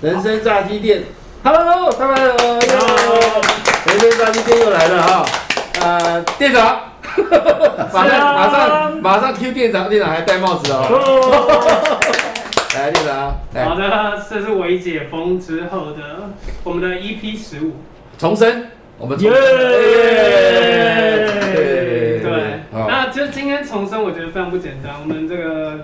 人生炸鸡店，Hello，他们人生炸鸡店又来了哈，呃，店长，马上马上马上 Q 店长，店长还戴帽子哦，来店长，好的，这是微解封之后的我们的 EP 十五。重生，我们耶，对，那就今天重生，我觉得非常不简单，我们这个。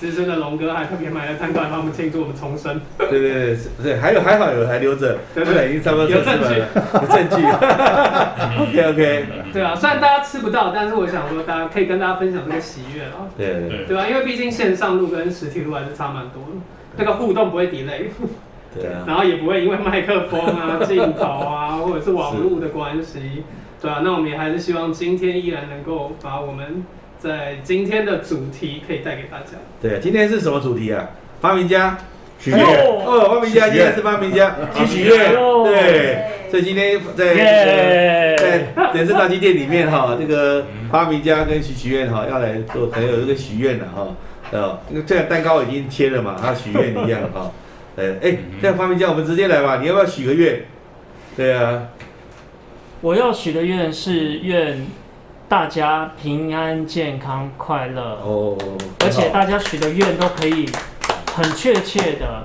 资深的龙哥还特别买了餐馆帮我们庆祝我们重生。对对对，对，还有还好有还留着，对对，已经差不多有证据，有证据。OK OK。对啊，虽然大家吃不到，但是我想说，大家可以跟大家分享这个喜悦啊。对对。对吧？因为毕竟线上录跟实体录还是差蛮多的，那个互动不会 delay。对啊。然后也不会因为麦克风啊、镜头啊，或者是网络的关系，对啊，那我们也还是希望今天依然能够把我们。在今天的主题可以带给大家。对，今天是什么主题啊？发明家许愿哦，发明家今天是发明家去许愿。对，所以今天在在电视大机店里面哈，这个发明家跟许许愿哈要来做，可能有一个许愿的哈。呃，这个蛋糕已经切了嘛，他许愿一样哈。呃，哎，这样发明家我们直接来吧，你要不要许个愿？对啊，我要许的愿是愿。大家平安、健康、快乐哦，而且大家许的愿都可以很确切的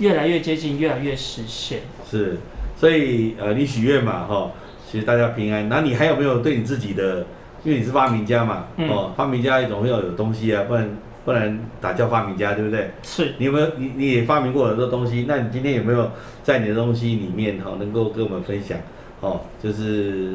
越来越接近，越来越实现。是，所以呃，你许愿嘛，哈，其实大家平安。那你还有没有对你自己的？因为你是发明家嘛，哦，发明家总会要有东西啊，不然不然打叫发明家，对不对？是。你有没有你你也发明过很多东西？那你今天有没有在你的东西里面哈，能够跟我们分享？哦，就是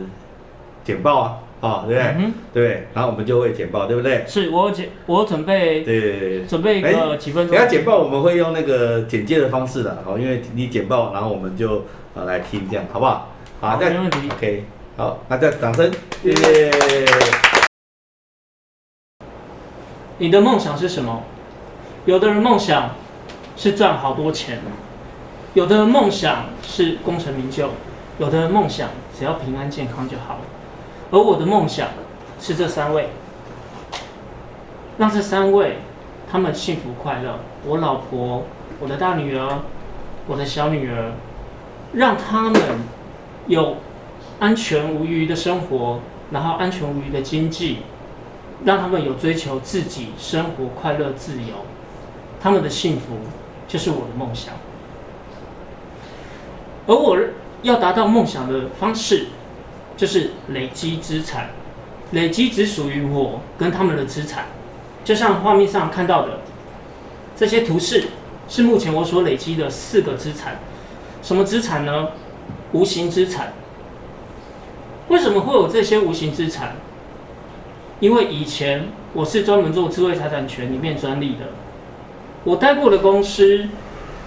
简报啊。哦，对不对？对，然后我们就会简报，对不对？是我简，我准备对，准备一个几分钟。等下简报我们会用那个简介的方式的，好，因为你简报，然后我们就呃来听，这样好不好？好，没问题。OK，好，那再掌声，谢谢。你的梦想是什么？有的人梦想是赚好多钱，有的人梦想是功成名就，有的人梦想只要平安健康就好了。而我的梦想是这三位，让这三位他们幸福快乐。我老婆、我的大女儿、我的小女儿，让他们有安全无虞的生活，然后安全无虞的经济，让他们有追求自己生活快乐自由，他们的幸福就是我的梦想。而我要达到梦想的方式。就是累积资产，累积只属于我跟他们的资产。就像画面上看到的这些图示，是目前我所累积的四个资产。什么资产呢？无形资产。为什么会有这些无形资产？因为以前我是专门做智慧财产权里面专利的，我待过的公司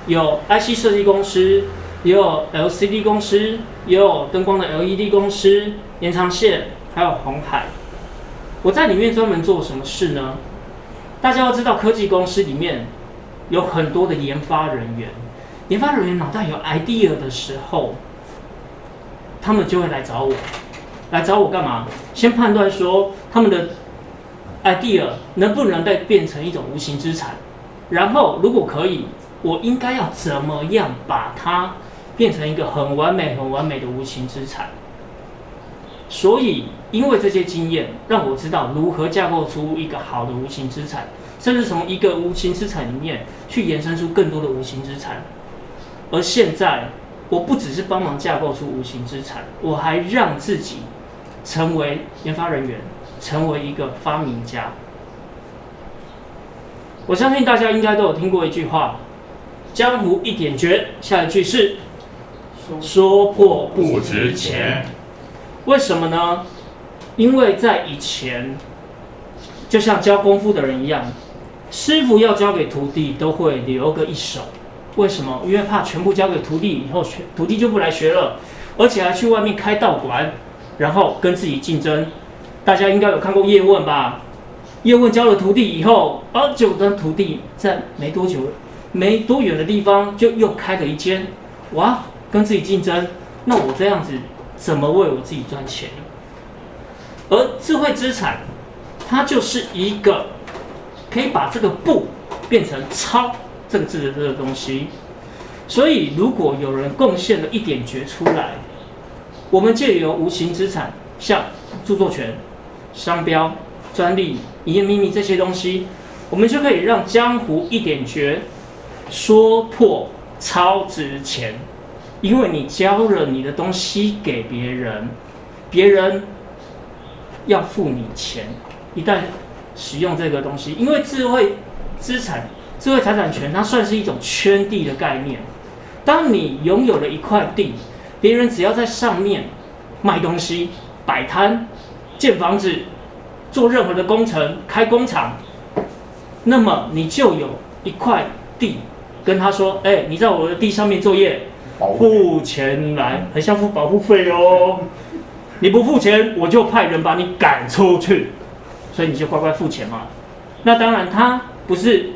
有 IC 设计公司。也有 LCD 公司，也有灯光的 LED 公司，延长线，还有红海。我在里面专门做什么事呢？大家要知道，科技公司里面有很多的研发人员，研发人员脑袋有 idea 的时候，他们就会来找我，来找我干嘛？先判断说他们的 idea 能不能再变成一种无形资产，然后如果可以，我应该要怎么样把它。变成一个很完美、很完美的无形资产。所以，因为这些经验，让我知道如何架构出一个好的无形资产，甚至从一个无形资产里面去延伸出更多的无形资产。而现在，我不只是帮忙架构出无形资产，我还让自己成为研发人员，成为一个发明家。我相信大家应该都有听过一句话：“江湖一点绝。”下一句是。说破不值钱，为什么呢？因为在以前，就像教功夫的人一样，师傅要教给徒弟都会留个一手。为什么？因为怕全部交给徒弟以后，学徒弟就不来学了，而且还去外面开道馆，然后跟自己竞争。大家应该有看过叶问吧？叶问教了徒弟以后，啊，就跟徒弟在没多久、没多远的地方就又开了一间，哇！跟自己竞争，那我这样子怎么为我自己赚钱？而智慧资产，它就是一个可以把这个“不”变成“超”这个字的这个东西。所以如果有人贡献了一点觉出来，我们借由无形资产，像著作权、商标、专利、营业秘密这些东西，我们就可以让江湖一点绝说破超值钱，因为你交了你的东西给别人，别人要付你钱。一旦使用这个东西，因为智慧资产、智慧财产权，它算是一种圈地的概念。当你拥有了一块地，别人只要在上面卖东西、摆摊、建房子、做任何的工程、开工厂，那么你就有一块地，跟他说：“哎，你在我的地上面作业，付钱来，很像付保护费哦。你不付钱，我就派人把你赶出去。所以你就乖乖付钱嘛。那当然，他不是。”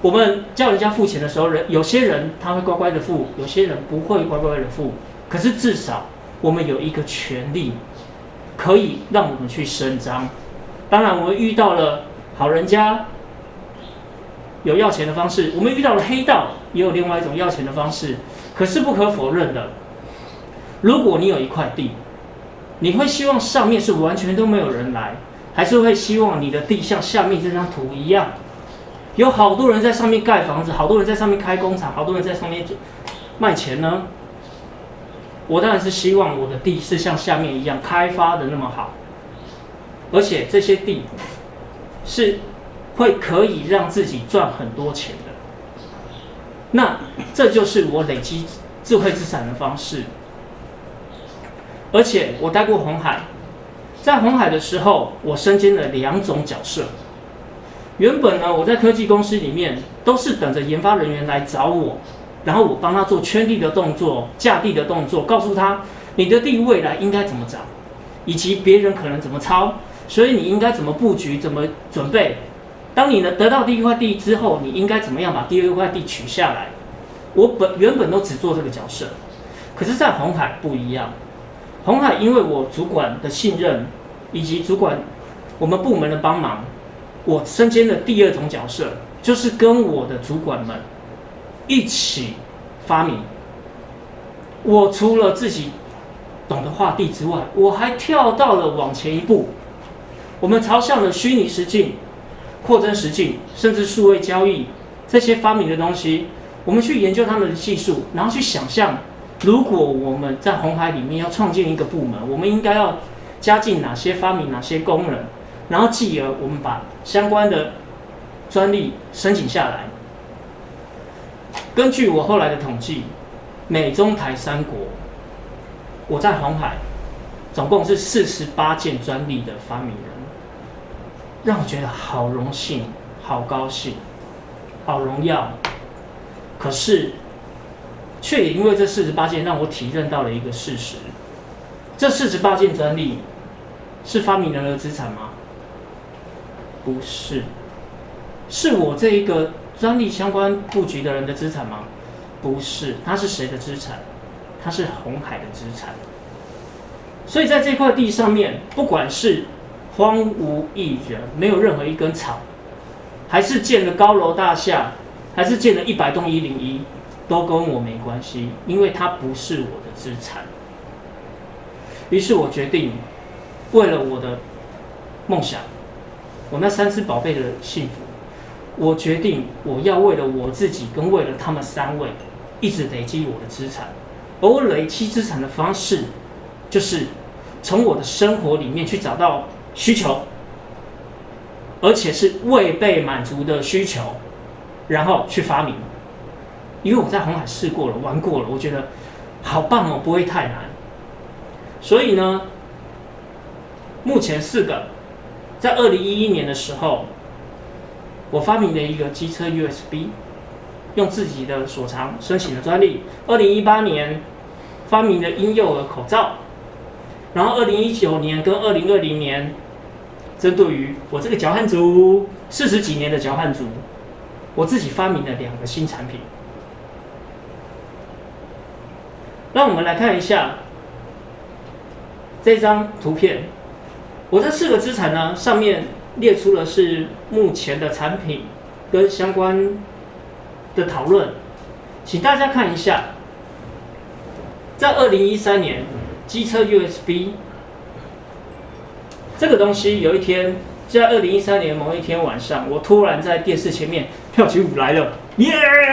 我们叫人家付钱的时候，人有些人他会乖乖的付，有些人不会乖乖的付。可是至少我们有一个权利，可以让我们去伸张。当然，我们遇到了好人家有要钱的方式，我们遇到了黑道也有另外一种要钱的方式。可是不可否认的，如果你有一块地，你会希望上面是完全都没有人来，还是会希望你的地像下面这张图一样？有好多人在上面盖房子，好多人在上面开工厂，好多人在上面卖钱呢。我当然是希望我的地是像下面一样开发的那么好，而且这些地是会可以让自己赚很多钱。那这就是我累积智慧资产的方式。而且我待过红海，在红海的时候，我身兼了两种角色。原本呢，我在科技公司里面都是等着研发人员来找我，然后我帮他做圈地的动作、架地的动作，告诉他你的地未来应该怎么找，以及别人可能怎么抄，所以你应该怎么布局、怎么准备。当你呢得到第一块地之后，你应该怎么样把第二块地取下来？我本原本都只做这个角色，可是，在红海不一样。红海因为我主管的信任，以及主管我们部门的帮忙。我身兼的第二种角色，就是跟我的主管们一起发明。我除了自己懂得画地之外，我还跳到了往前一步，我们朝向了虚拟实境、扩增实境，甚至数位交易这些发明的东西，我们去研究他们的技术，然后去想象，如果我们在红海里面要创建一个部门，我们应该要加进哪些发明、哪些功能。然后继而，我们把相关的专利申请下来。根据我后来的统计，美中台三国，我在红海总共是四十八件专利的发明，让我觉得好荣幸、好高兴、好荣耀。可是，却也因为这四十八件，让我体认到了一个事实：这四十八件专利是发明人的资产吗？不是，是我这一个专利相关布局的人的资产吗？不是，他是谁的资产？他是红海的资产。所以在这块地上面，不管是荒无一人，没有任何一根草，还是建了高楼大厦，还是建了一百栋一零一，都跟我没关系，因为它不是我的资产。于是我决定，为了我的梦想。我那三只宝贝的幸福，我决定我要为了我自己跟为了他们三位，一直累积我的资产。而我累积资产的方式，就是从我的生活里面去找到需求，而且是未被满足的需求，然后去发明。因为我在红海试过了，玩过了，我觉得好棒哦，不会太难。所以呢，目前四个。在二零一一年的时候，我发明了一个机车 USB，用自己的所长申请了专利。二零一八年发明了婴幼儿口罩，然后二零一九年跟二零二零年，针对于我这个脚汗族四十几年的脚汗族，我自己发明了两个新产品。让我们来看一下这张图片。我这四个资产呢，上面列出了是目前的产品跟相关的讨论。请大家看一下，在二零一三年，机车 USB 这个东西，有一天在二零一三年某一天晚上，我突然在电视前面跳起舞来了，耶，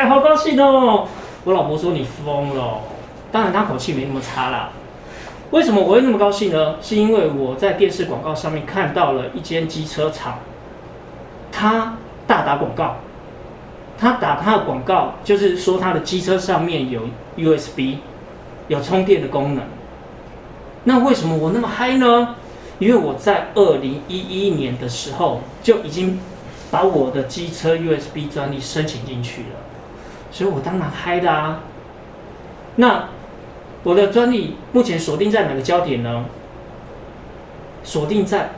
好高兴哦！我老婆说你疯了，当然她口气没那么差啦。为什么我会那么高兴呢？是因为我在电视广告上面看到了一间机车厂，他大打广告，他打他的广告就是说他的机车上面有 USB，有充电的功能。那为什么我那么嗨呢？因为我在二零一一年的时候就已经把我的机车 USB 专利申请进去了，所以我当然嗨的啊。那我的专利目前锁定在哪个焦点呢？锁定在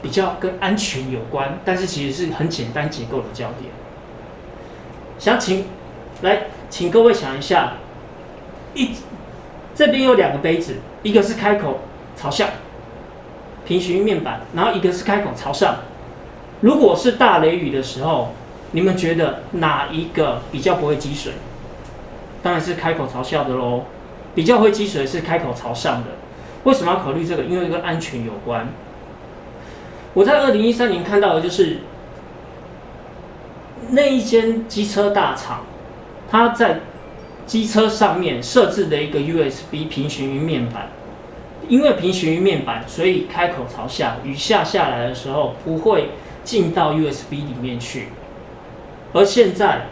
比较跟安全有关，但是其实是很简单结构的焦点。想请来，请各位想一下，一这边有两个杯子，一个是开口朝下。平行于面板，然后一个是开口朝上。如果是大雷雨的时候，你们觉得哪一个比较不会积水？当然是开口朝下的喽。比较会积水是开口朝上的。为什么要考虑这个？因为跟安全有关。我在二零一三年看到的就是那一间机车大厂，它在机车上面设置的一个 USB 平行于面板。因为平行于面板，所以开口朝下，雨下下来的时候不会进到 USB 里面去。而现在，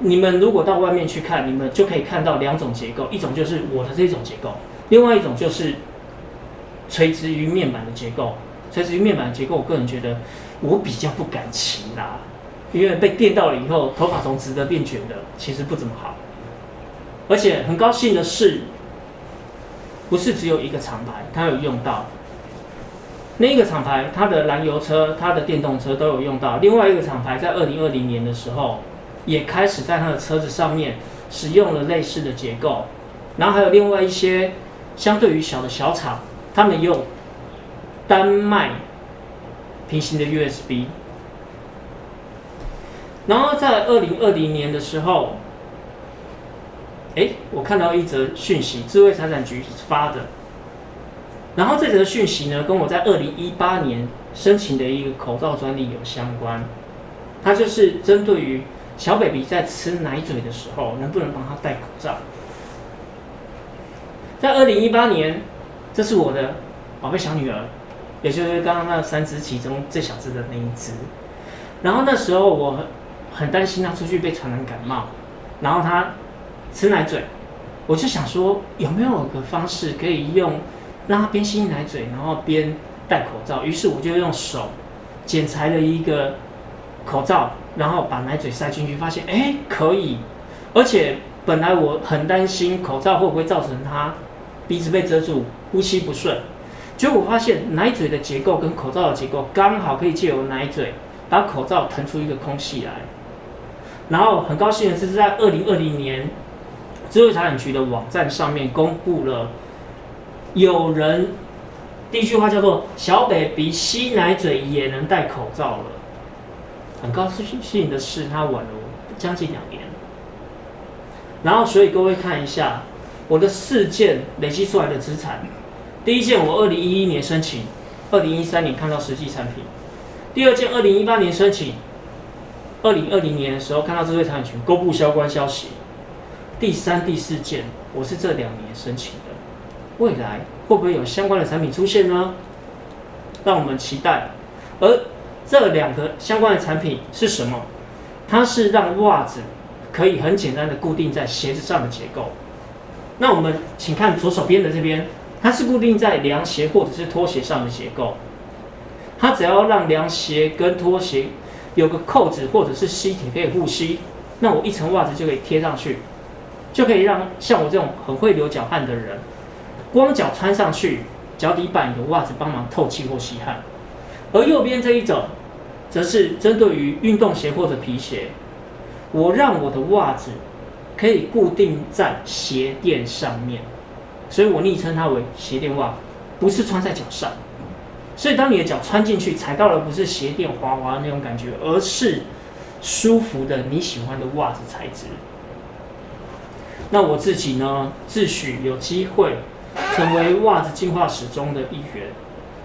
你们如果到外面去看，你们就可以看到两种结构，一种就是我的这种结构，另外一种就是垂直于面板的结构。垂直于面板的结构，我个人觉得我比较不敢骑啦，因为被电到了以后，头发从直的变卷的，其实不怎么好。而且很高兴的是。不是只有一个厂牌，它有用到。那一个厂牌，它的燃油车、它的电动车都有用到。另外一个厂牌在二零二零年的时候，也开始在它的车子上面使用了类似的结构。然后还有另外一些相对于小的小厂，他们用单卖平行的 USB。然后在二零二零年的时候。哎，我看到一则讯息，智慧财产局发的。然后这则讯息呢，跟我在二零一八年申请的一个口罩专利有相关。它就是针对于小 baby 在吃奶嘴的时候，能不能帮他戴口罩。在二零一八年，这是我的宝贝小女儿，也就是刚刚那三只其中最小只的那一只。然后那时候我很担心她出去被传染感冒，然后她。吃奶嘴，我就想说有没有个方式可以用让他边吸奶嘴，然后边戴口罩。于是我就用手剪裁了一个口罩，然后把奶嘴塞进去，发现哎可以。而且本来我很担心口罩会不会造成他鼻子被遮住，呼吸不顺。结果发现奶嘴的结构跟口罩的结构刚好可以借由奶嘴把口罩腾出一个空隙来。然后很高兴的是在二零二零年。智慧财产局的网站上面公布了，有人第一句话叫做“小 baby 吸奶嘴也能戴口罩了”，很高兴的是，他晚了将近两年。然后，所以各位看一下我的四件累积出来的资产，第一件我二零一一年申请，二零一三年看到实际产品；第二件二零一八年申请，二零二零年的时候看到智慧财产局公布相关消息。第三、第四件，我是这两年申请的，未来会不会有相关的产品出现呢？让我们期待。而这两个相关的产品是什么？它是让袜子可以很简单的固定在鞋子上的结构。那我们请看左手边的这边，它是固定在凉鞋或者是拖鞋上的结构。它只要让凉鞋跟拖鞋有个扣子或者是吸铁可以护吸，那我一层袜子就可以贴上去。就可以让像我这种很会流脚汗的人，光脚穿上去，脚底板有袜子帮忙透气或吸汗。而右边这一种，则是针对于运动鞋或者皮鞋，我让我的袜子可以固定在鞋垫上面，所以我昵称它为鞋垫袜，不是穿在脚上。所以当你的脚穿进去，踩到的不是鞋垫滑滑的那种感觉，而是舒服的你喜欢的袜子材质。那我自己呢，自诩有机会成为袜子进化史中的一员。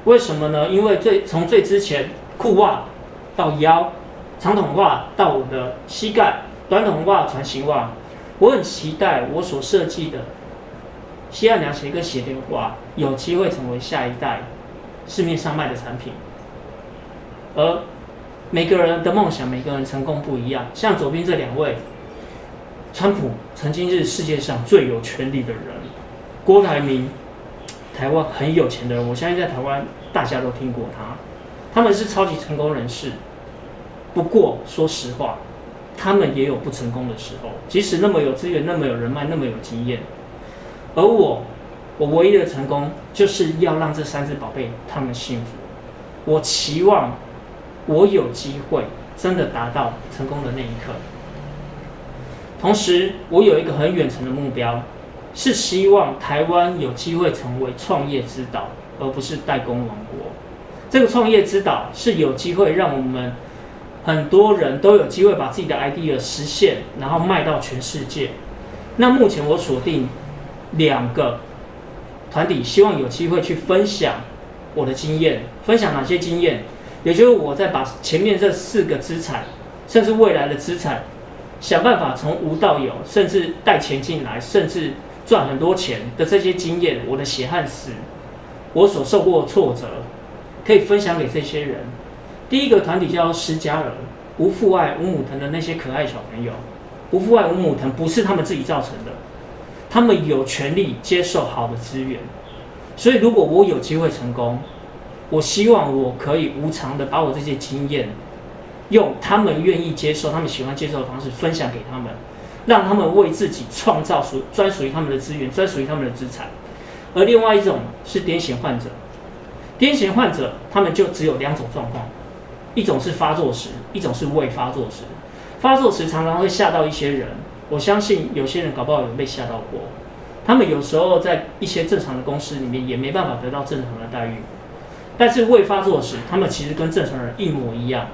为什么呢？因为最从最之前裤袜到腰，长筒袜到我的膝盖，短筒袜、船型袜，我很期待我所设计的西岸凉鞋跟鞋垫袜有机会成为下一代市面上卖的产品。而每个人的梦想，每个人成功不一样。像左边这两位。川普曾经是世界上最有权力的人，郭台铭，台湾很有钱的人。我相信在台湾大家都听过他，他们是超级成功人士。不过说实话，他们也有不成功的时候。即使那么有资源，那么有人脉，那么有经验，而我，我唯一的成功就是要让这三只宝贝他们幸福。我期望我有机会真的达到成功的那一刻。同时，我有一个很远程的目标，是希望台湾有机会成为创业之岛，而不是代工王国。这个创业之岛是有机会让我们很多人都有机会把自己的 idea 实现，然后卖到全世界。那目前我锁定两个团体，希望有机会去分享我的经验。分享哪些经验？也就是我在把前面这四个资产，甚至未来的资产。想办法从无到有，甚至带钱进来，甚至赚很多钱的这些经验，我的血汗史，我所受过的挫折，可以分享给这些人。第一个团体叫施加尔，无父爱无母疼的那些可爱小朋友，无父爱无母疼不是他们自己造成的，他们有权利接受好的资源。所以如果我有机会成功，我希望我可以无偿的把我这些经验。用他们愿意接受、他们喜欢接受的方式分享给他们，让他们为自己创造属专属于他们的资源、专属于他们的资产。而另外一种是癫痫患者，癫痫患者他们就只有两种状况：一种是发作时，一种是未发作时。发作时常常会吓到一些人，我相信有些人搞不好有被吓到过。他们有时候在一些正常的公司里面也没办法得到正常的待遇，但是未发作时，他们其实跟正常人一模一样。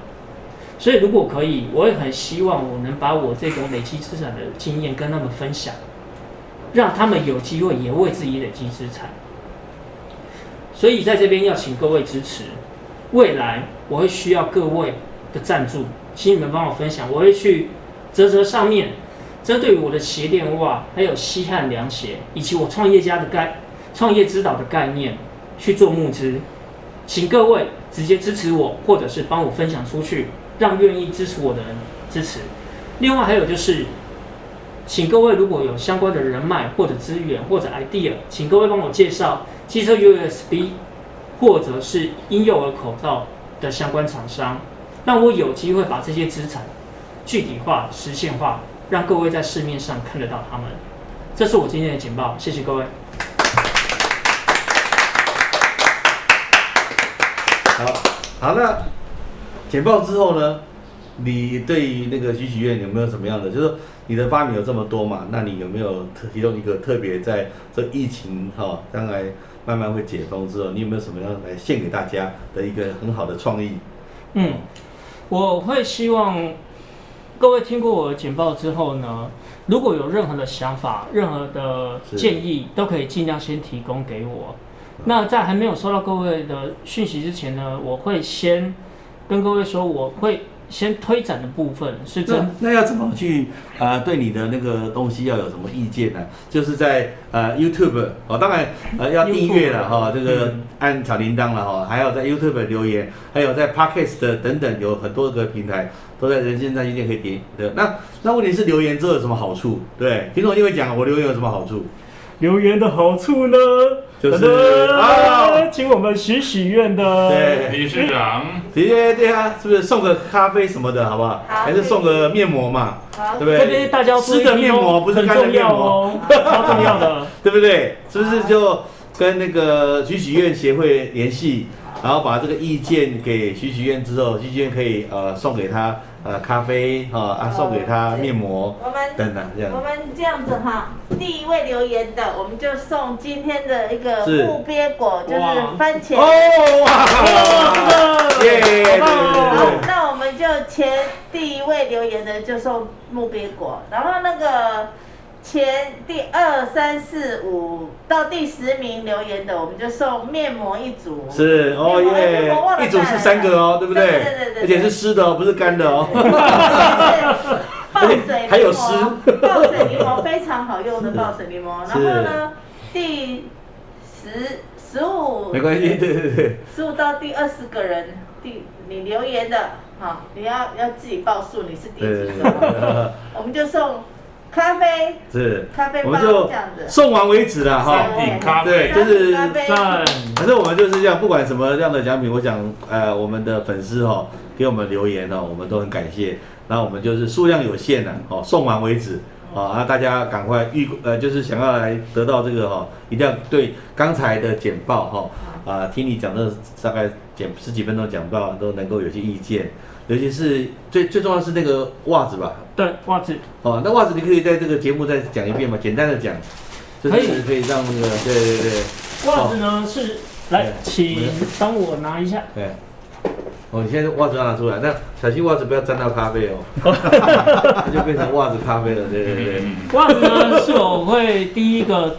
所以，如果可以，我也很希望我能把我这种累积资产的经验跟他们分享，让他们有机会也为自己累积资产。所以，在这边要请各位支持，未来我会需要各位的赞助，请你们帮我分享。我会去泽泽上面针对我的鞋垫袜，还有西汉凉鞋，以及我创业家的概创业指导的概念去做募资，请各位直接支持我，或者是帮我分享出去。让愿意支持我的人支持。另外还有就是，请各位如果有相关的人脉或者资源或者 idea，请各位帮我介绍汽车 USB 或者是婴幼儿口罩的相关厂商，让我有机会把这些资产具体化、实现化，让各位在市面上看得到他们。这是我今天的简报，谢谢各位。好，好那。简报之后呢，你对于那个许许愿有没有什么样的？就是说你的发明有这么多嘛，那你有没有特其中一个特别在这疫情哈，将来慢慢会解封之后，你有没有什么样来献给大家的一个很好的创意？嗯，我会希望各位听过我的简报之后呢，如果有任何的想法、任何的建议，都可以尽量先提供给我。那在还没有收到各位的讯息之前呢，我会先。跟各位说，我会先推展的部分是这。那要怎么去呃对你的那个东西要有什么意见呢？就是在呃 YouTube 哦，当然呃要订阅了哈，这个按小铃铛了哈，还有在 YouTube 留言，还有在 Podcast 的等等有很多个平台都在人间在一定可以点的。那那问题是留言之后有什么好处？对，听众就会讲我留言有什么好处？留言的好处呢？就是啊，请我们许许愿的对理事长，直接对啊，是不是送个咖啡什么的，好不好？还是送个面膜嘛？好，对不对？这边大家吃的面膜不是干的面膜，超重要的，对不对？是不是就跟那个许许愿协会联系，然后把这个意见给许许愿之后，许许愿可以呃送给他。呃，咖啡哈啊，送给他面膜，我们等等这样。我们这样子哈，第一位留言的，我们就送今天的一个木鳖果，就是番茄。哦哇！耶！好，那我们就前第一位留言的就送木鳖果，然后那个前第二三四五到第十名留言的，我们就送面膜一组。是哦耶，一组是三个哦，对不对？对对对而且是湿的哦，不是干的哦。爆水还有湿，爆水柠檬非常好用的爆水柠檬。然后呢，第十十五，没关系，对对对。十五到第二十个人，第你留言的，好，你要要自己报数，你是第几个？我们就送。咖啡是咖啡，我们就送完为止了哈。奖品咖啡，对，就是赞。反正我们就是这样，不管什么样的奖品，我想，呃，我们的粉丝哈给我们留言呢，我们都很感谢。那我们就是数量有限的，哦，送完为止。啊，那大家赶快预呃，就是想要来得到这个哈，一定要对刚才的简报哈啊，听你讲的大概简十几分钟讲报都能够有些意见。尤其是最最重要是那个袜子吧？对，袜子。哦，那袜子你可以在这个节目再讲一遍吗？简单的讲，可以可以让那个对对对。袜子呢是来，请帮我拿一下。对。哦，你现在袜子要拿出来，那小心袜子不要沾到咖啡哦，它就变成袜子咖啡了。对对对。袜子呢是我会第一个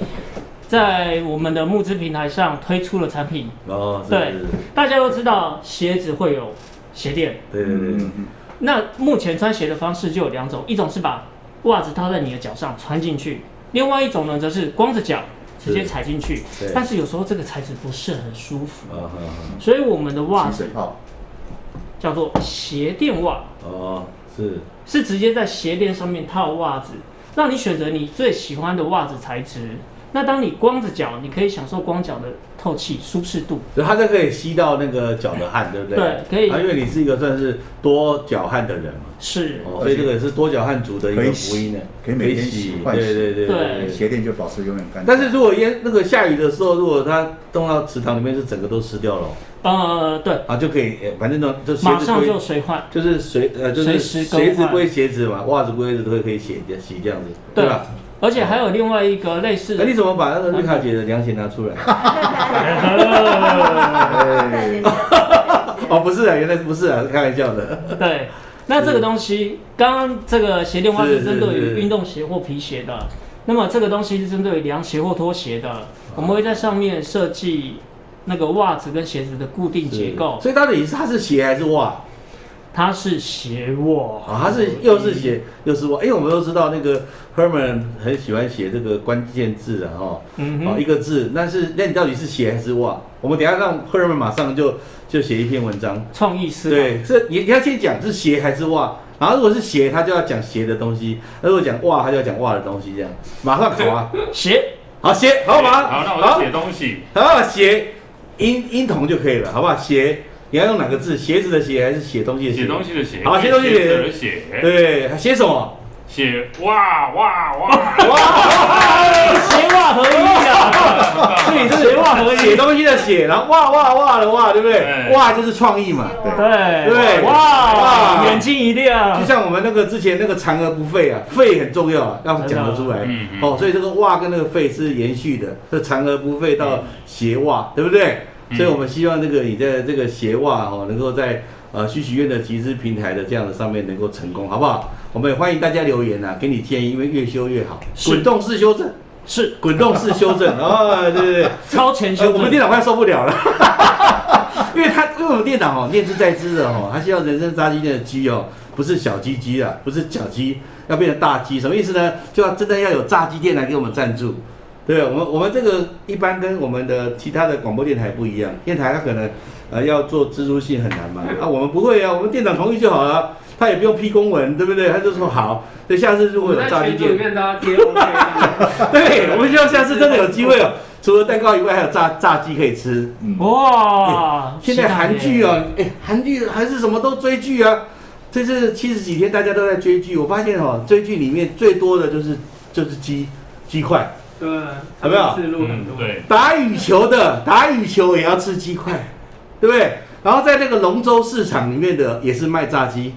在我们的募资平台上推出的产品。哦，对，大家都知道鞋子会有。鞋垫，对对对。那目前穿鞋的方式就有两种，一种是把袜子套在你的脚上穿进去，另外一种呢则是光着脚直接踩进去。但是有时候这个材质不是很舒服，所以我们的袜子叫做鞋垫袜。哦，是是直接在鞋垫上面套袜子，让你选择你最喜欢的袜子材质。那当你光着脚，你可以享受光脚的透气舒适度，所以它就可以吸到那个脚的汗，对不对？对，可以。啊，因为你是一个算是多脚汗的人嘛，是，所以这个也是多脚汗族的一个福音呢，可以每天洗，对对对对，鞋垫就保持永远干。但是如果烟那个下雨的时候，如果它冻到池塘里面，是整个都湿掉了。呃，对。啊，就可以，反正呢，就马上就随换，就是随呃，就是鞋子归鞋子嘛，袜子归子都可以洗洗这样子，对吧？而且还有另外一个类似，哎，你怎么把那个绿卡姐的凉鞋拿出来？哦，不是啊，原来不是啊，是开玩笑的。对，那这个东西，刚刚这个鞋垫袜是针对于运动鞋或皮鞋的，那么这个东西是针对于凉鞋或拖鞋的，我们会在上面设计那个袜子跟鞋子的固定结构。所以到底它是鞋还是袜？它是斜卧。啊，它是又是写又是卧，因为我们都知道那个 Herman 很喜欢写这个关键字啊，哈，哦一个字，但是那你到底是斜还是卧？我们等下让 Herman 马上就就写一篇文章，创意思对，这你你要先讲是斜还是卧，然后如果是斜，他就要讲斜的东西；那如果讲袜，他就要讲袜的东西，这样。马上考啊，斜好斜好吗？好，那我写东西，好鞋音音同就可以了，好不好？鞋。你要用哪个字？鞋子的鞋还是写东西的写？写东西的写。好，写东西的写。对，写什么？写哇哇哇哇！鞋袜合一啊！所以是鞋袜合一，写东西的写，然后哇哇哇的哇，对不对？哇就是创意嘛。对对。哇哇！眼睛一亮。就像我们那个之前那个嫦娥不废啊，废很重要啊，要讲得出来。哦，所以这个哇跟那个废是延续的，是嫦娥不废到鞋袜，对不对？所以我们希望这个你在这个鞋袜哦，能够在呃许许愿的集资平台的这样的上面能够成功，好不好？我们也欢迎大家留言呐，给你建议，因为越修越好。滚动式修正是滚动式修正哦，对对对，超前修正。我们电脑快受不了了，因为他因为我们电脑哦，念之在之的哦，他需要人生炸鸡店的鸡哦，不是小鸡鸡啊，不是小鸡，要变成大鸡，什么意思呢？就要真的要有炸鸡店来给我们赞助。对，我们我们这个一般跟我们的其他的广播电台不一样，电台它可能呃要做蜘蛛性很难嘛，啊我们不会啊，我们店长同意就好了，他也不用批公文，对不对？他就说好，所以下次如果有炸鸡店，对，我们希望下次真的有机会哦，除了蛋糕以外，还有炸炸鸡可以吃。哇，现在韩剧啊，哎，韩剧还是什么都追剧啊，这次七十几天大家都在追剧，我发现哦，追剧里面最多的就是就是鸡鸡块。对，有没有？对，打羽球的 打羽球也要吃鸡块，对不对？然后在那个龙舟市场里面的也是卖炸鸡，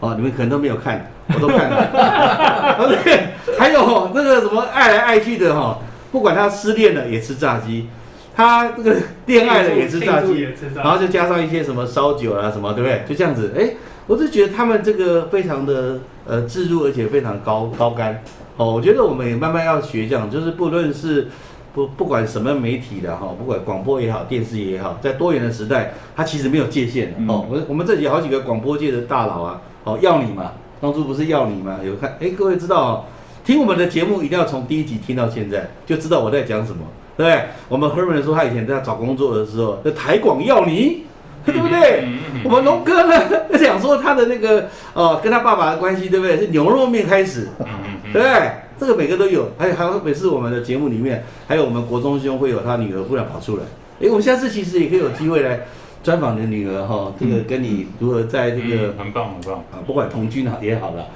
哦，你们可能都没有看，我都看了。对，还有那个什么爱来爱去的哈，不管他失恋了也吃炸鸡，他这个恋爱了也吃炸鸡，然后就加上一些什么烧酒啊什么，对不对？就这样子，哎，我是觉得他们这个非常的呃自入，而且非常高高干。哦，我觉得我们也慢慢要学这样，就是不论是不不管什么媒体的哈，不管广播也好，电视也好，在多元的时代，它其实没有界限的、嗯哦。我我们这里好几个广播界的大佬啊，哦，要你嘛，当初不是要你嘛？有看？哎，各位知道、哦，听我们的节目一定要从第一集听到现在，就知道我在讲什么，对不对？我们 Herman 说他以前在找工作的时候，在台广要你。对不对？我们龙哥呢，讲说他的那个哦，跟他爸爸的关系，对不对？是牛肉面开始，对不对？这个每个都有，还有还有每次我们的节目里面，还有我们国中兄会有他女儿忽然跑出来，哎，我们下次其实也可以有机会来专访你的女儿哈，这个跟你如何在这个嗯很棒很棒。啊，不管同居好也好了，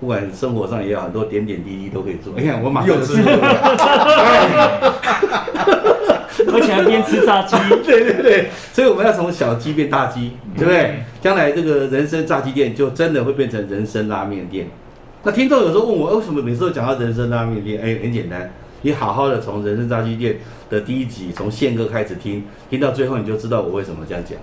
不管生活上也好，很多点点滴滴都可以做。你看我马上就知道了，而且还边吃炸鸡。对对对，所以我们要从小鸡变大鸡，对不对？将来这个人参炸鸡店就真的会变成人参拉面店。那听众有时候问我，为什么每次都讲到人参拉面店？哎，很简单，你好好的从人参炸鸡店的第一集，从宪哥开始听，听到最后你就知道我为什么这样讲。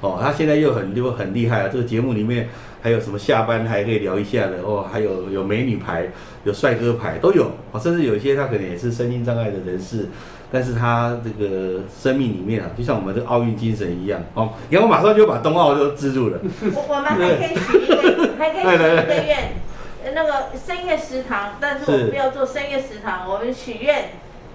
哦，他现在又很又很厉害啊！这个节目里面还有什么下班还可以聊一下的哦，还有有美女牌，有帅哥牌都有哦，甚至有一些他可能也是身心障碍的人士，但是他这个生命里面啊，就像我们这个奥运精神一样哦。你看我马上就把冬奥就资助了，我我们还可以许一个，还可以许一个愿，呃那个深夜食堂，但是我们不要做深夜食堂，我们许愿，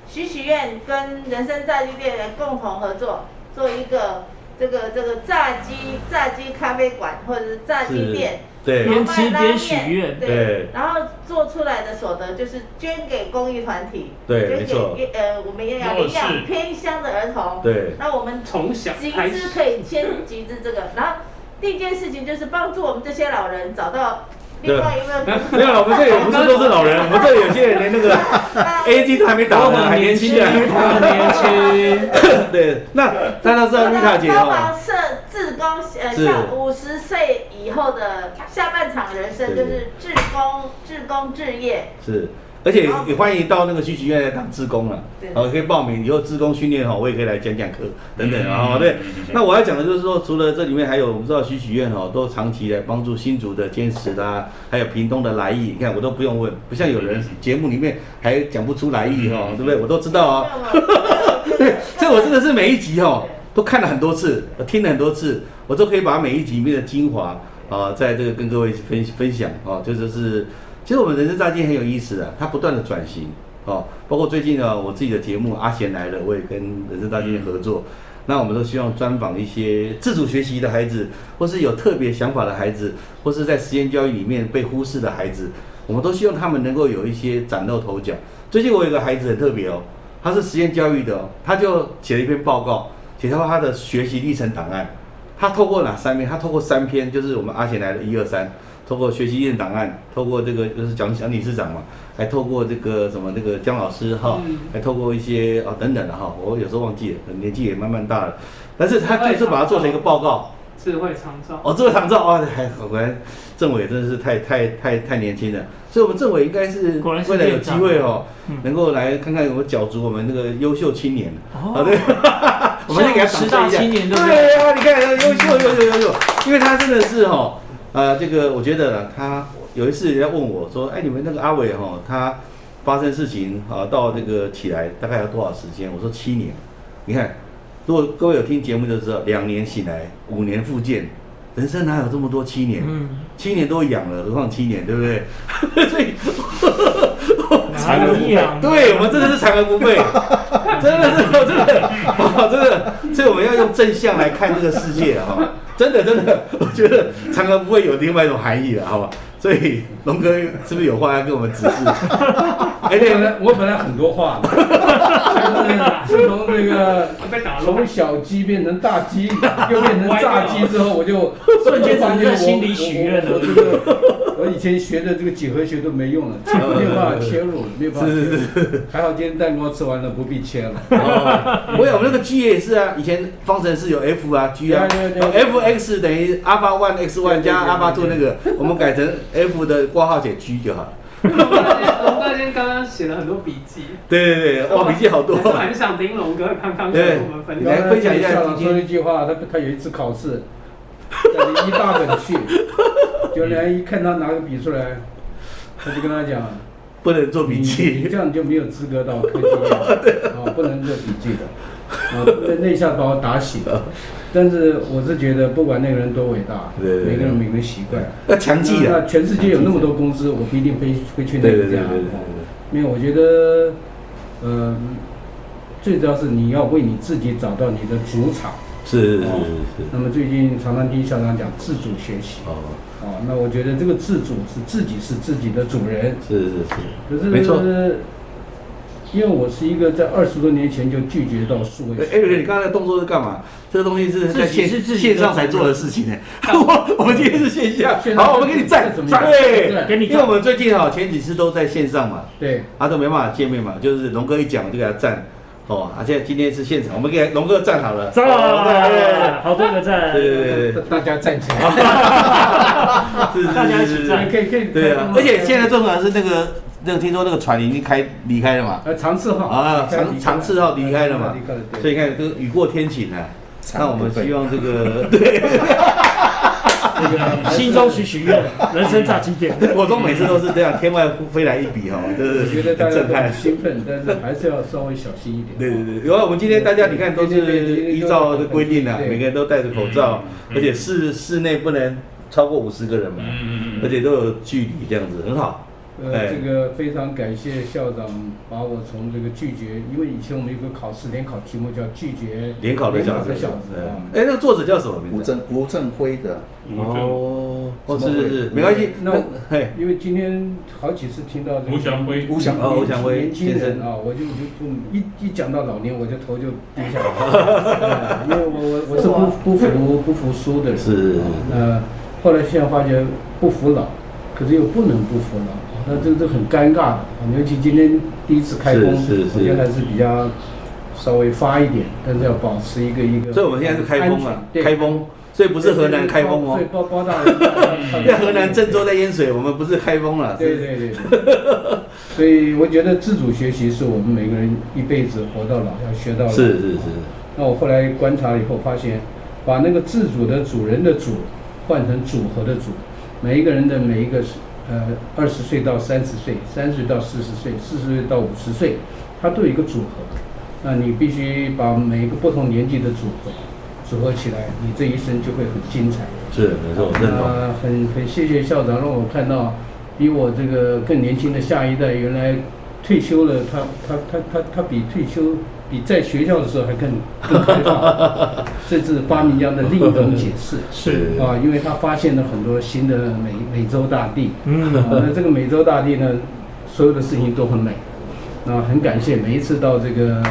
许许愿跟人生炸鸡店来共同合作，做一个这个这个炸鸡炸鸡咖啡馆或者是炸鸡店。对边吃边许愿对对，然后做出来的所得就是捐给公益团体，捐对没错。给呃我们也要弱领养偏乡的儿童，对那我们从小集，资可以先集资这个，然后第一件事情就是帮助我们这些老人找到另外一个没有了，我们这里不是都是老人，我们这里有些人连那个 A G 都还没打呢，还年轻的。他们年轻。对，那大家知道 Rita 姐哦，帮忙社志工，呃，像五十岁以后的下半场人生就是志工、志工志业。是，而且也欢迎到那个戏曲院来当志工了对，哦，可以报名以后志工训练哈，我也可以来讲讲课等等啊，嗯哦，对。那我要讲的就是说，除了这里面还有我们知道戏曲院哦，都长期来帮助新竹的坚持啦，还有屏东的来意，你看我都不用问，不像有人节目里面还讲不出来意哈，对不对？我都知道啊。对，所以我真的是每一集哦，都看了很多次，我听了很多次，我都可以把每一集里面的精华啊，在这个跟各位分分享哦，就是是，其实我们人生炸鸡很有意思的，它不断的转型哦，包括最近呢，我自己的节目《阿贤来了》，我也跟人生炸鸡合作。那我们都希望专访一些自主学习的孩子，或是有特别想法的孩子，或是在实验教育里面被忽视的孩子，我们都希望他们能够有一些崭露头角。最近我有个孩子很特别哦，他是实验教育的哦，他就写了一篇报告，写到他的学习历程档案。他透过哪三篇？他透过三篇，就是我们阿贤来的一二三，透过学习历程档案，透过这个就是蒋蒋理事长嘛，还透过这个什么那个姜老师哈，嗯还透过一些啊等等的哈，我有时候忘记了，年纪也慢慢大了，但是他就是把它做成一个报告。智慧长照。哦，智慧长照哦，还好，果然政委真的是太太太太年轻了，所以我们政委应该是果然未来有机会哦嗯，能够来看看我们角逐我们那个优秀青年。哦好对，我们先给他掌十大声一下。青年对不对？对啊，你看优秀优秀优秀，因为他真的是哈，啊，这个我觉得呢，他有一次人家问我说，哎，你们那个阿伟哈，他发生事情啊，到这个起来大概要多少时间？我说七年。你看，如果各位有听节目就知道，两年醒来，五年复健，人生哪有这么多七年？嗯，七年都养了，何况七年，对不对？所 以哪有一样？对我们真的是残而不废，真的是真的，哦，真的，所以我们要用正向来看这个世界啊，哈，真的真的，我觉得残而不会有另外一种含义了，好吧？所以龙哥是不是有话要跟我们指示？哎，我本对，来我本来很多话的，自从那个从，小鸡变成大鸡，又变成炸鸡之后，我就 瞬间从这发现我心里许愿了我我我这个我以前学的这个几何学都没用了，切没有办法切入，没有办法切入。还好今天蛋糕吃完了，不必切了。哦，我有那个 G 也是啊，以前方程式有 F 啊 G 啊，F x 等于 alpha one x one 加 alpha two 那个，我们改成 F 的括号写 G 就好了。龙哥今天龙哥今天刚刚写了很多笔记，对对对，哇，笔记好多。还是很想听龙哥刚刚跟我们分享。来分享一下校长说了一句话，他他有一次考试，带了一大本去，就人家一看他拿个笔出来，他就跟他讲，不能做笔记你记。这样就没有资格到科技业，哦，不能做笔记的，啊，那那一下把我打醒了。但是我是觉得，不管那个人多伟大，对对对每个人每个人习惯。要强记那啊！那全世界有那么多公司，我不一定会会去那对对个家。对对对因为我觉得，呃，最主要是你要为你自己找到你的主场。是是是是那么最近常常听校长讲自主学习，哦，哦，那我觉得这个自主是自己是自己的主人，是是是，可是没错。因为我是一个在二十多年前就拒绝到数位哎，瑞，你刚才的动作是干嘛？这个东西是在线是自己线上才做的事情呢。我我们今天是线下，好，我们给你赞对。对，给你因为我们最近哈前几次都在线上嘛，对，啊都没办法见面嘛，就是龙哥一讲我就给他赞，哦，啊现在今天是现场，我们给龙哥赞好了，赞。哦对好多个赞，对对对对。大家站起来，大家一是是起赞是，可以可以，对啊，而且现在最重要的是那个那个听说那个船已经开离开了嘛，呃长次号。啊长长次号离开了嘛？离开了，对所以你看这个雨过天晴啊，那我们希望这个这 个心中许许愿，人生炸鸡店。国中每次都是这样，天外飞来一笔哈，就是我觉得大很震撼家都很。兴奋，但是还是要稍微小心一点。对对对，然后我们今天大家你看都是依照的规定啊，对每个人都戴着口罩，嗯而且室室内不能超过五十个人嘛，嗯。而且都有距离，这样子很好。呃，这个非常感谢校长把我从这个拒绝，因为以前我们有个考试联考题目叫拒绝联考的小子。的小子。啊。哎，那个作者叫什么名字？吴正吴正辉的，哦，哦，是是是，没关系。那那嘿，因为今天好几次听到这个吴祥辉。吴祥哦吴祥辉年轻先生。人啊，我就就就一一讲到老年，我就头就低下来，因为我我我是不不服不服输的人，是。啊那后来现在发觉不服老，可是又不能不服老，那这这很尴尬的，尤其今天第一次开工，是是是我觉得还是比较稍微发一点，但是要保持一个一个，所以我们现在是开封了，开封，所以不是河南开封哦对，包包大人，在河南郑州在淹水，我们不是开封了。对对对，所以我觉得自主学习是我们每个人一辈子活到老要学到的。是是是，那我后来观察了以后，发现把那个自主的主人的主换成组合的组，每一个人的每一个是呃二十岁到三十岁，三十岁到四十岁，四十岁到五十岁，它都有一个组合。那你必须把每一个不同年纪的组合组合起来，你这一生就会很精彩。是没错，我认同。那很很谢谢校长让我看到，比我这个更年轻的下一代，原来退休了，他他他他他比退休比在学校的时候还更更开放，这是发明家的另一种解释。是啊，因为他发现了很多新的美美洲大地，嗯啊，那这个美洲大地呢，所有的事情都很美。那很感谢每一次到这个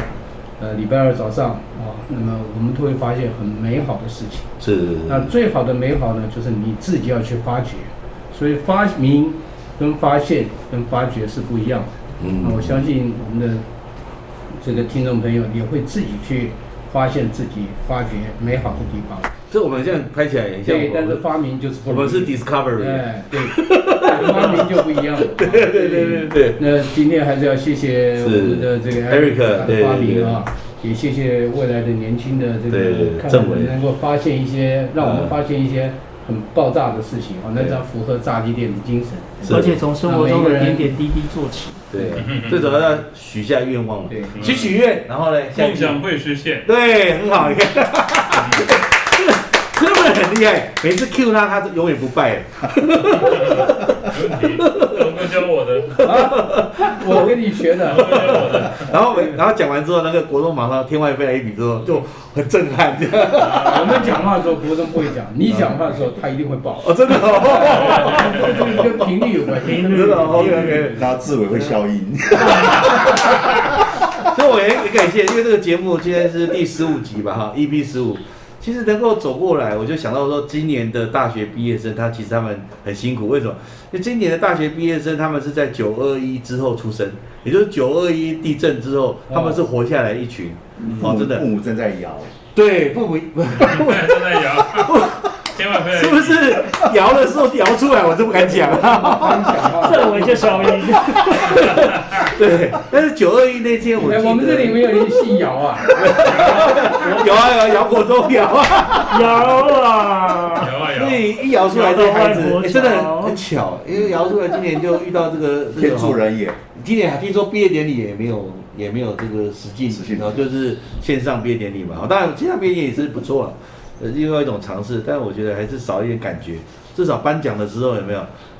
呃礼拜二早上啊，那么我们都会发现很美好的事情。是是那最好的美好呢，就是你自己要去发掘。所以发明跟发现跟发掘是不一样的。嗯那我相信我们的这个听众朋友也会自己去发现自己发掘美好的地方。这我们现在拍起来也像对，但是我们，发明就是不我们是 discovery。哎，对，发明就不一样了。对对对对对。那今天还是要谢谢我们的这个 Eric，的发明啊，也谢谢未来的年轻的这个，看政委我们能够发现一些，让我们嗯发现一些很爆炸的事情啊，那这样符合炸鸡店的精神。而且从生活中的点点滴滴做起。对，最主要要许下愿望嘛，对，许许愿，然后呢，下梦想会实现。对，很好，你看，真的很厉害，每次 Q 他，他都永远不败。没问题，教我的，我跟你学的。然后每，然后讲完之后，那个国栋马上天外飞来一笔之后，就很震撼，这样。我们讲话的时候，国栋不会讲，你讲话的时候，他一定会爆。哦，真的哦，这个跟频率有关系。真的哦，OK OK。然后志伟会消音，所以我也很感谢，因为这个节目现在是第十五集吧，哈，EP 十五。其实能够走过来，我就想到说，今年的大学毕业生，他其实他们很辛苦。为什么？因为今年的大学毕业生，他们是在九二一之后出生，也就是九二一地震之后，他们是活下来一群。哦，真的父，母正在摇，对，父母正在摇，千万不要是不是摇的时候摇出来，我都不敢讲啊。这我就消音。对，但是九二一那天我们这里没有人细摇啊，摇啊有啊摇果都摇啊，摇啊，摇啊摇。所，以一摇出来这个孩子真的桥很很巧，因为摇出来今年就遇到这个这天个助人也，今年还听说毕业典礼也没有也没有这个实境，实境然后就是线上毕业典礼嘛。当然线上毕业典礼是不错了，呃，另外一种尝试，但我觉得还是少一点感觉。至少颁奖的时候有没有？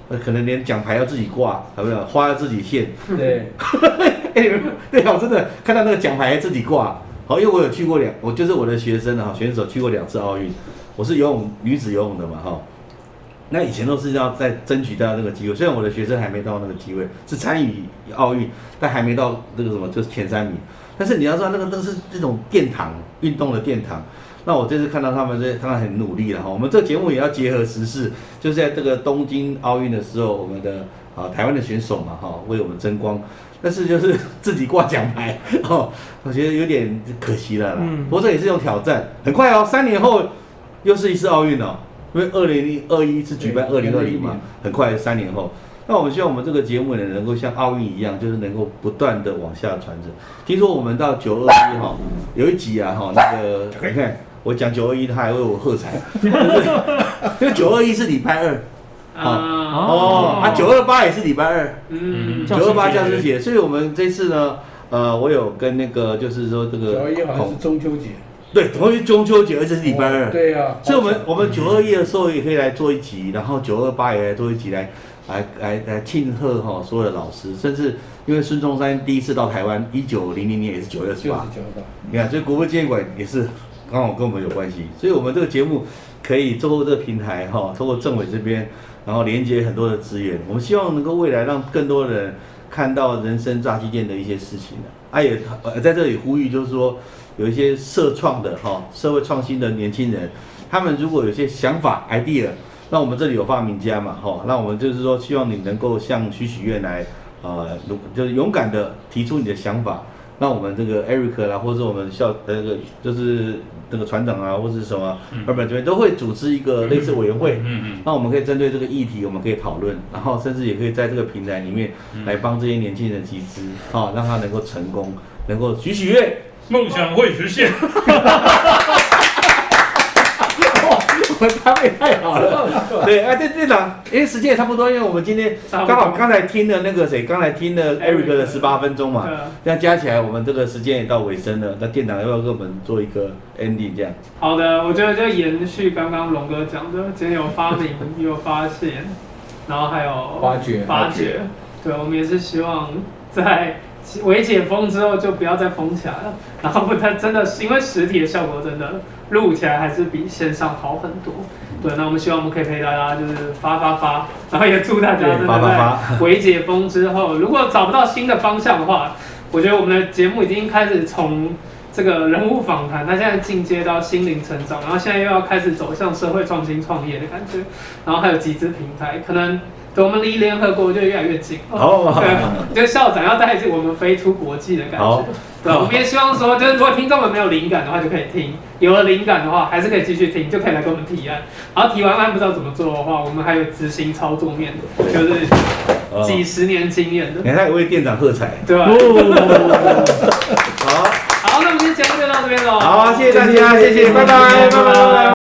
呃，可能连奖牌要自己挂，有没有？花要自己献。对，哎、对啊，我真的看到那个奖牌自己挂。好，因为我有去过两，我就是我的学生啊，选手去过两次奥运。我是游泳女子游泳的嘛，哈。那以前都是要在争取到那个机会，虽然我的学生还没到那个机会，是参与奥运，但还没到那个什么，就是前三名。但是你要知道，那个那是这种殿堂运动的殿堂。那我这次看到他们这，当然很努力了哈。我们这个节目也要结合时事，就是在这个东京奥运的时候，我们的啊台湾的选手嘛哈，为我们争光。但是就是自己挂奖牌哦，我觉得有点可惜了啦。嗯不过这也是一种挑战，很快哦，三年后又是一次奥运哦，因为二零二一是举办二对零二零嘛2021，很快三年后。那我们希望我们这个节目呢，能够像奥运一样，就是能够不断的往下传承。听说我们到九二一哈，有一集啊哈，那个 你看我讲九二一，他还为我喝彩，就是因为九二一是礼拜二。啊，哦，啊九二八也是礼拜二，嗯，教九二八师节教师节，所以我们这次呢，呃，我有跟那个就是说这个九二一好像是中秋节，对，同一中秋节，而且是礼拜二，哦对呀，所以我们我们九二一的时候也可以来做一集，然后九二八也来做一集来来来来庆贺哈所有的老师，甚至因为孙中山第一次到台湾，一九零零年也是九月二十八，你看，所以国父纪念馆也是刚好跟我们有关系，所以我们这个节目可以透过这个平台哈，透过政委这边，然后连接很多的资源，我们希望能够未来让更多人看到人生炸鸡店的一些事情的。啊也呃在这里呼吁，就是说有一些社创的哈社会创新的年轻人，他们如果有些想法 idea，那我们这里有发明家嘛哈，那我们就是说希望你能够向许许愿来呃，如就是勇敢的提出你的想法。那我们这个 Eric 啦，或者我们校那个就是那个船长啊，或者是什么二本这边都会组织一个类似委员会。嗯嗯，那我们可以针对这个议题，我们可以讨论，然后甚至也可以在这个平台里面来帮这些年轻人集资，啊，让他能够成功，能够许许愿。梦想会实现。我们搭配太好了。对，哎，对队长，因为时间也差不多，因为我们今天刚好刚才听了那个谁，刚才听了 Eric 的十八分钟嘛这样加起来，我们这个时间也到尾声了。那店长要不要给我们做一个 ending 这样？好的，我觉得就延续刚刚龙哥讲的，今天有发明，有发现，然后还有发掘发掘。对，我们也是希望在微解封之后就不要再封起来了，然后它真的是因为实体的效果真的录起来还是比线上好很多。对，那我们希望我们可以陪大家就是发发发，然后也祝大家真的在微解封之后，如果找不到新的方向的话，我觉得我们的节目已经开始从这个人物访谈，它现在进阶到心灵成长，然后现在又要开始走向社会创新创业的感觉，然后还有集资平台，可能对我们离联合国就越来越近哦。对，就校长要带着我们飞出国际的感好觉。对，我们也希望说，就是如果听众们没有灵感的话，就可以听；有了灵感的话，还是可以继续听，就可以来跟我们提案。然后提完案不知道怎么做的话，我们还有执行操作面的，就是几十年经验的你，看他也为店长喝彩。对吧？好，好，那我们今天节目就到这边喽。好，谢谢大家，谢谢，拜拜，拜拜，拜拜。